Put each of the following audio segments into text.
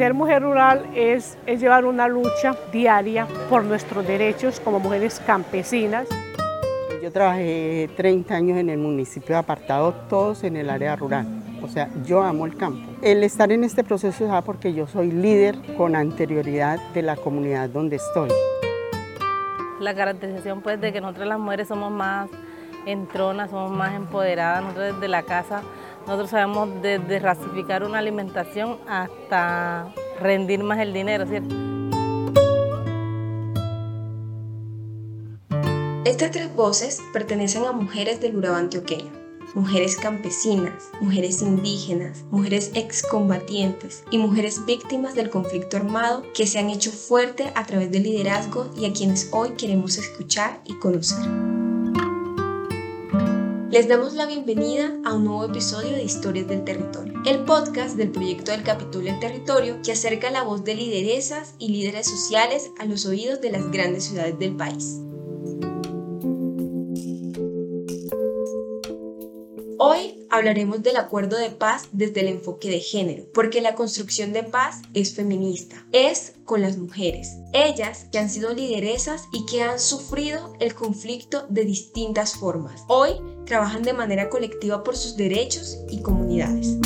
Ser mujer rural es, es llevar una lucha diaria por nuestros derechos como mujeres campesinas. Yo trabajé 30 años en el municipio apartado, todos en el área rural. O sea, yo amo el campo. El estar en este proceso es porque yo soy líder con anterioridad de la comunidad donde estoy. La caracterización pues de que nosotros las mujeres somos más entronas, somos más empoderadas, nosotros desde la casa, nosotros sabemos desde rasificar una alimentación hasta rendir más el dinero, ¿cierto? Estas tres voces pertenecen a mujeres del Urabá antioqueño, mujeres campesinas, mujeres indígenas, mujeres excombatientes y mujeres víctimas del conflicto armado que se han hecho fuerte a través del liderazgo y a quienes hoy queremos escuchar y conocer. Les damos la bienvenida a un nuevo episodio de Historias del Territorio, el podcast del proyecto del Capítulo del Territorio que acerca la voz de lideresas y líderes sociales a los oídos de las grandes ciudades del país. Hoy hablaremos del acuerdo de paz desde el enfoque de género, porque la construcción de paz es feminista, es con las mujeres, ellas que han sido lideresas y que han sufrido el conflicto de distintas formas. Hoy trabajan de manera colectiva por sus derechos y comunidades.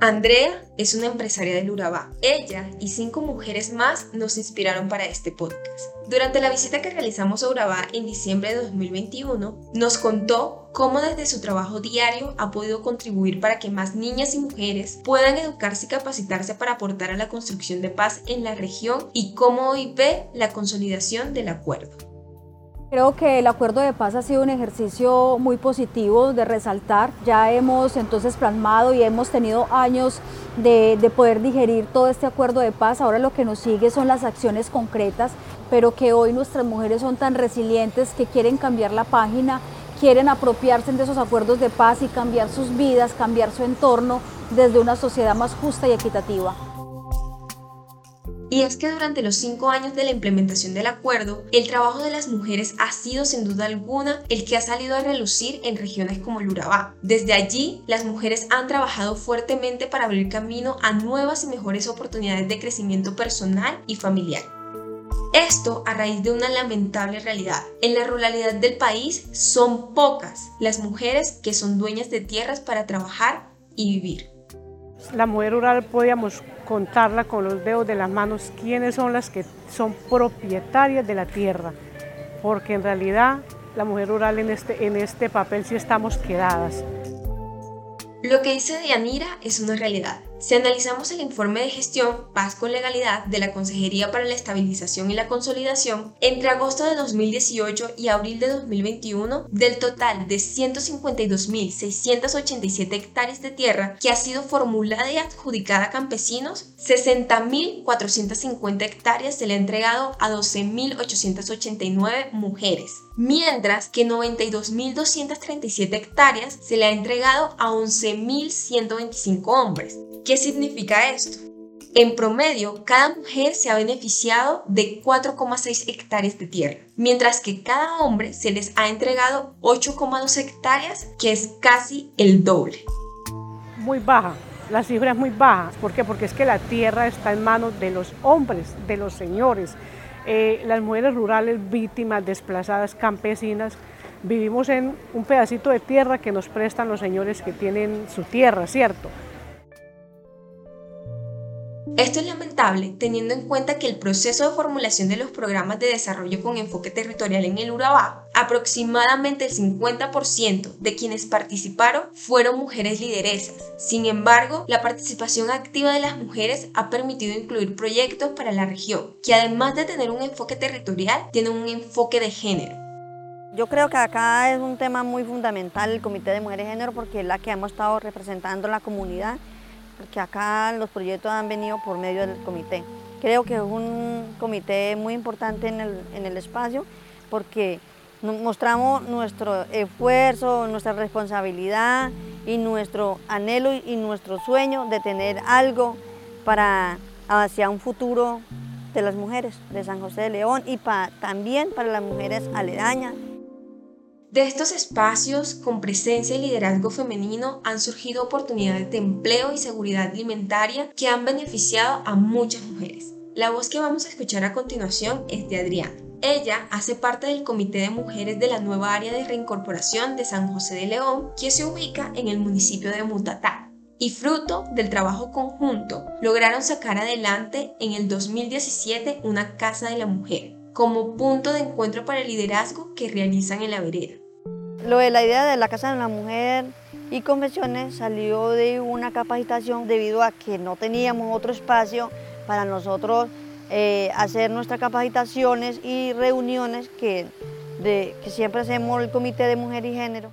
Andrea es una empresaria del Urabá. Ella y cinco mujeres más nos inspiraron para este podcast. Durante la visita que realizamos a Urabá en diciembre de 2021, nos contó cómo desde su trabajo diario ha podido contribuir para que más niñas y mujeres puedan educarse y capacitarse para aportar a la construcción de paz en la región y cómo hoy ve la consolidación del acuerdo. Creo que el acuerdo de paz ha sido un ejercicio muy positivo de resaltar. Ya hemos entonces plasmado y hemos tenido años de, de, poder digerir todo este acuerdo de paz. Ahora lo que nos sigue son las acciones concretas, pero que hoy nuestras mujeres son tan resilientes que quieren cambiar la página, quieren apropiarse de esos acuerdos de paz y cambiar sus vidas, cambiar su entorno desde una sociedad más justa y equitativa. Y es que durante los cinco años de la implementación del acuerdo, el trabajo de las mujeres ha sido sin duda alguna el que ha salido a relucir en regiones como el Urabá. Desde allí, las mujeres han trabajado fuertemente para abrir camino a nuevas y mejores oportunidades de crecimiento personal y familiar. Esto a raíz de una lamentable realidad. En la ruralidad del país son pocas las mujeres que son dueñas de tierras para trabajar y vivir. La mujer rural podíamos contarla con los dedos de las manos quiénes son las que son propietarias de la tierra, porque en realidad la mujer rural en este, en este papel sí estamos quedadas. Lo que dice Dianira es una realidad. Si analizamos el informe de gestión Paz con Legalidad de la Consejería para la Estabilización y la Consolidación, entre agosto de 2018 y abril de 2021, del total de 152.687 hectáreas de tierra que ha sido formulada y adjudicada a campesinos, 60.450 hectáreas se le ha entregado a 12.889 mujeres, mientras que 92.237 hectáreas se le ha entregado a 11.125 hombres. ¿Qué significa esto? En promedio, cada mujer se ha beneficiado de 4,6 hectáreas de tierra, mientras que cada hombre se les ha entregado 8,2 hectáreas, que es casi el doble. Muy baja, la cifra es muy baja. ¿Por qué? Porque es que la tierra está en manos de los hombres, de los señores. Eh, las mujeres rurales víctimas, desplazadas, campesinas, vivimos en un pedacito de tierra que nos prestan los señores que tienen su tierra, ¿cierto? Esto es lamentable teniendo en cuenta que el proceso de formulación de los programas de desarrollo con enfoque territorial en el Urabá, aproximadamente el 50% de quienes participaron fueron mujeres lideresas. Sin embargo, la participación activa de las mujeres ha permitido incluir proyectos para la región, que además de tener un enfoque territorial, tienen un enfoque de género. Yo creo que acá es un tema muy fundamental el Comité de Mujeres Género porque es la que hemos estado representando la comunidad porque acá los proyectos han venido por medio del comité. Creo que es un comité muy importante en el, en el espacio porque mostramos nuestro esfuerzo, nuestra responsabilidad y nuestro anhelo y nuestro sueño de tener algo para hacia un futuro de las mujeres de San José de León y también para las mujeres aledañas De estos espacios con presencia y liderazgo femenino han surgido oportunidades de empleo y seguridad alimentaria que han beneficiado a muchas mujeres. La voz que vamos a escuchar a continuación es de Adriana. Ella hace parte del Comité de Mujeres de la nueva área de reincorporación de San José de León, que se ubica en el municipio de Mutatá. Y fruto del trabajo conjunto, lograron sacar adelante en el 2017 una Casa de la Mujer, como punto de encuentro para el liderazgo que realizan en la vereda. Lo de la idea de la Casa de la Mujer y convenciones salió de una capacitación debido a que no teníamos otro espacio para nosotros eh, hacer nuestras capacitaciones y reuniones que, de, que siempre hacemos el Comité de Mujer y Género.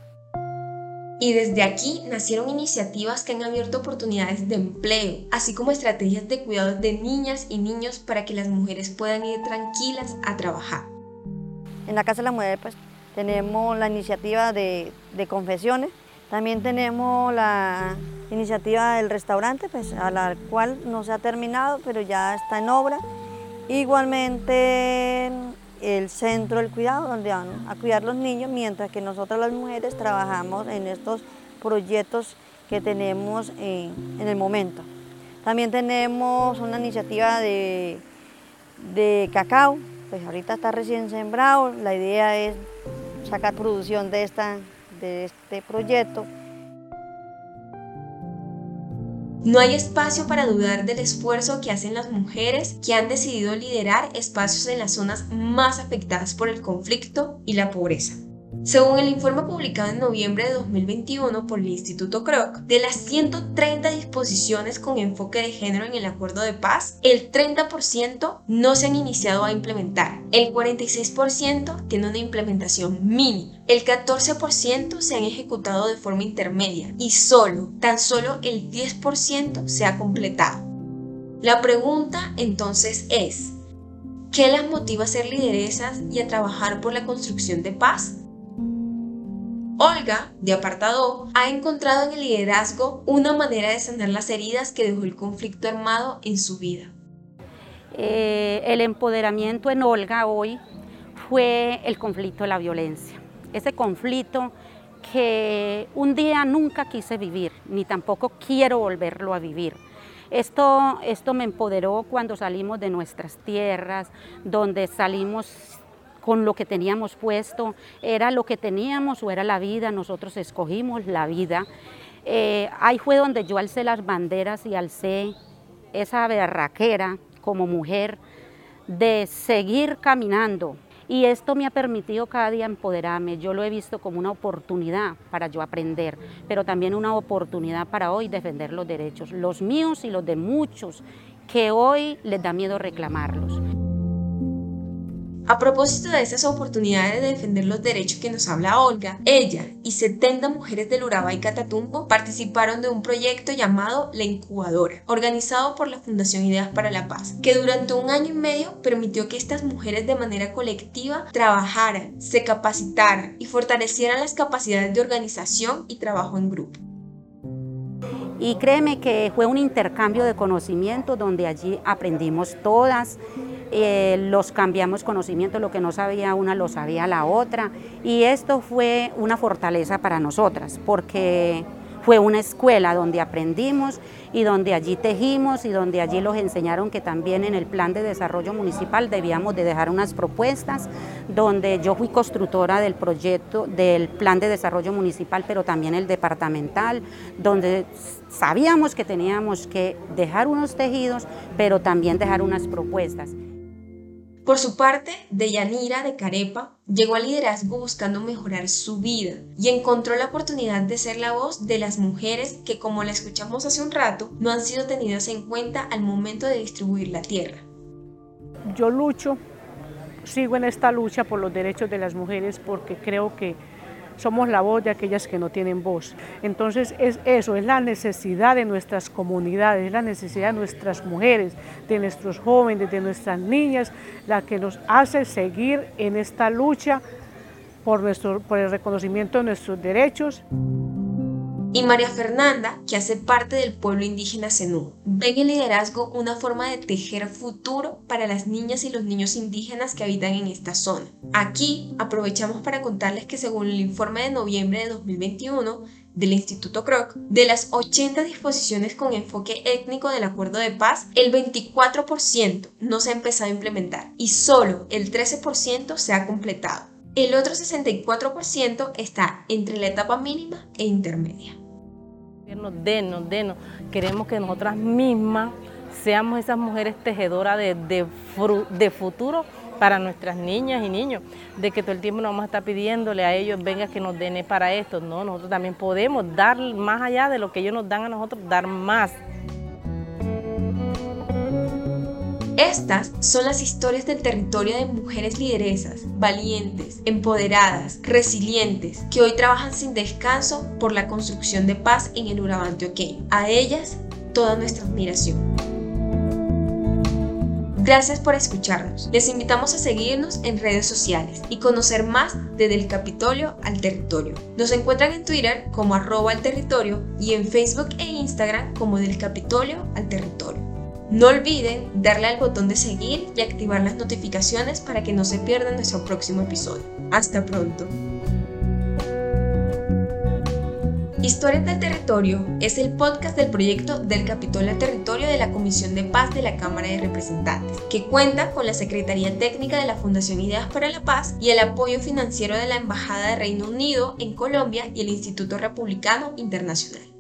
Y desde aquí nacieron iniciativas que han abierto oportunidades de empleo, así como estrategias de cuidado de niñas y niños para que las mujeres puedan ir tranquilas a trabajar. En la Casa de la Mujer pues, tenemos la iniciativa de, de confesiones, también tenemos la iniciativa del restaurante, pues, a la cual no se ha terminado, pero ya está en obra. Igualmente el centro del cuidado, donde van a cuidar los niños, mientras que nosotras las mujeres trabajamos en estos proyectos que tenemos en, el momento. También tenemos una iniciativa de, de cacao, pues ahorita está recién sembrado, la idea es sacar producción de, esta, de este proyecto No hay espacio para dudar del esfuerzo que hacen las mujeres que han decidido liderar espacios en las zonas más afectadas por el conflicto y la pobreza. Según el informe publicado en noviembre de 2021 por el Instituto Kroc, de las 130 disposiciones con enfoque de género en el acuerdo de paz, el 30% no se han iniciado a implementar, el 46% tiene una implementación mínima, el 14% se han ejecutado de forma intermedia y solo, tan solo el 10% se ha completado. La pregunta entonces es, ¿qué las motiva a ser lideresas y a trabajar por la construcción de paz? Olga, de apartado, ha encontrado en el liderazgo una manera de sanar las heridas que dejó el conflicto armado en su vida. Eh, el empoderamiento en Olga hoy fue el conflicto de la violencia. Ese conflicto que un día nunca quise vivir, ni tampoco quiero volverlo a vivir. Esto, esto me empoderó cuando salimos de nuestras tierras, donde salimos con lo que teníamos puesto, era lo que teníamos o era la vida, nosotros escogimos la vida. Eh, ahí fue donde yo alcé las banderas y alcé esa berraquera como mujer de seguir caminando. Y esto me ha permitido cada día empoderarme. Yo lo he visto como una oportunidad para yo aprender, pero también una oportunidad para hoy defender los derechos, los míos y los de muchos, que hoy les da miedo reclamarlos. A propósito de esas oportunidades de defender los derechos que nos habla Olga, ella y 70 mujeres del Urabá y Catatumbo participaron de un proyecto llamado La Incubadora, organizado por la Fundación Ideas para la Paz, que durante un año y medio permitió que estas mujeres de manera colectiva trabajaran, se capacitaran y fortalecieran las capacidades de organización y trabajo en grupo. Y créeme que fue un intercambio de conocimiento donde allí aprendimos todas eh, los cambiamos conocimiento, lo que no sabía una lo sabía la otra y esto fue una fortaleza para nosotras porque fue una escuela donde aprendimos y donde allí tejimos y donde allí los enseñaron que también en el plan de desarrollo municipal debíamos de dejar unas propuestas, donde yo fui constructora del proyecto del plan de desarrollo municipal, pero también el departamental, donde sabíamos que teníamos que dejar unos tejidos, pero también dejar unas propuestas. Por su parte, Deyanira de Carepa llegó al liderazgo buscando mejorar su vida y encontró la oportunidad de ser la voz de las mujeres que, como la escuchamos hace un rato, no han sido tenidas en cuenta al momento de distribuir la tierra. Yo lucho, sigo en esta lucha por los derechos de las mujeres porque creo que somos la voz de aquellas que no tienen voz. Entonces es eso, es la necesidad de nuestras comunidades, es la necesidad de nuestras mujeres, de nuestros jóvenes, de nuestras niñas, la que nos hace seguir en esta lucha por, nuestro, por el reconocimiento de nuestros derechos. Y María Fernanda, que hace parte del pueblo indígena Zenú. Ven el liderazgo una forma de tejer futuro para las niñas y los niños indígenas que habitan en esta zona. Aquí aprovechamos para contarles que según el informe de noviembre de 2021 del Instituto Kroc, de las 80 disposiciones con enfoque étnico del acuerdo de paz, el 24% no se ha empezado a implementar y solo el 13% se ha completado. El otro 64% está entre la etapa mínima e intermedia. Denos, denos. Queremos que nosotras mismas seamos esas mujeres tejedoras de, de, futuro para nuestras niñas y niños, de que todo el tiempo nos vamos a estar pidiéndole a ellos, venga que nos den para esto, no, nosotros también podemos dar más allá de lo que ellos nos dan a nosotros, dar más. Estas son las historias del territorio de mujeres lideresas, valientes, empoderadas, resilientes, que hoy trabajan sin descanso por la construcción de paz en el Urabá antioqueño. A ellas, toda nuestra admiración. Gracias por escucharnos. Les invitamos a seguirnos en redes sociales y conocer más desde el Capitolio al territorio. Nos encuentran en Twitter como arroba al territorio y en Facebook e Instagram como del Capitolio al territorio. No olviden darle al botón de seguir y activar las notificaciones para que no se pierdan nuestro próximo episodio. Hasta pronto. Historias del Territorio es el podcast del proyecto del Capitolio al Territorio de la Comisión de Paz de la Cámara de Representantes, que cuenta con la Secretaría Técnica de la Fundación Ideas para la Paz y el apoyo financiero de la Embajada de Reino Unido en Colombia y el Instituto Republicano Internacional.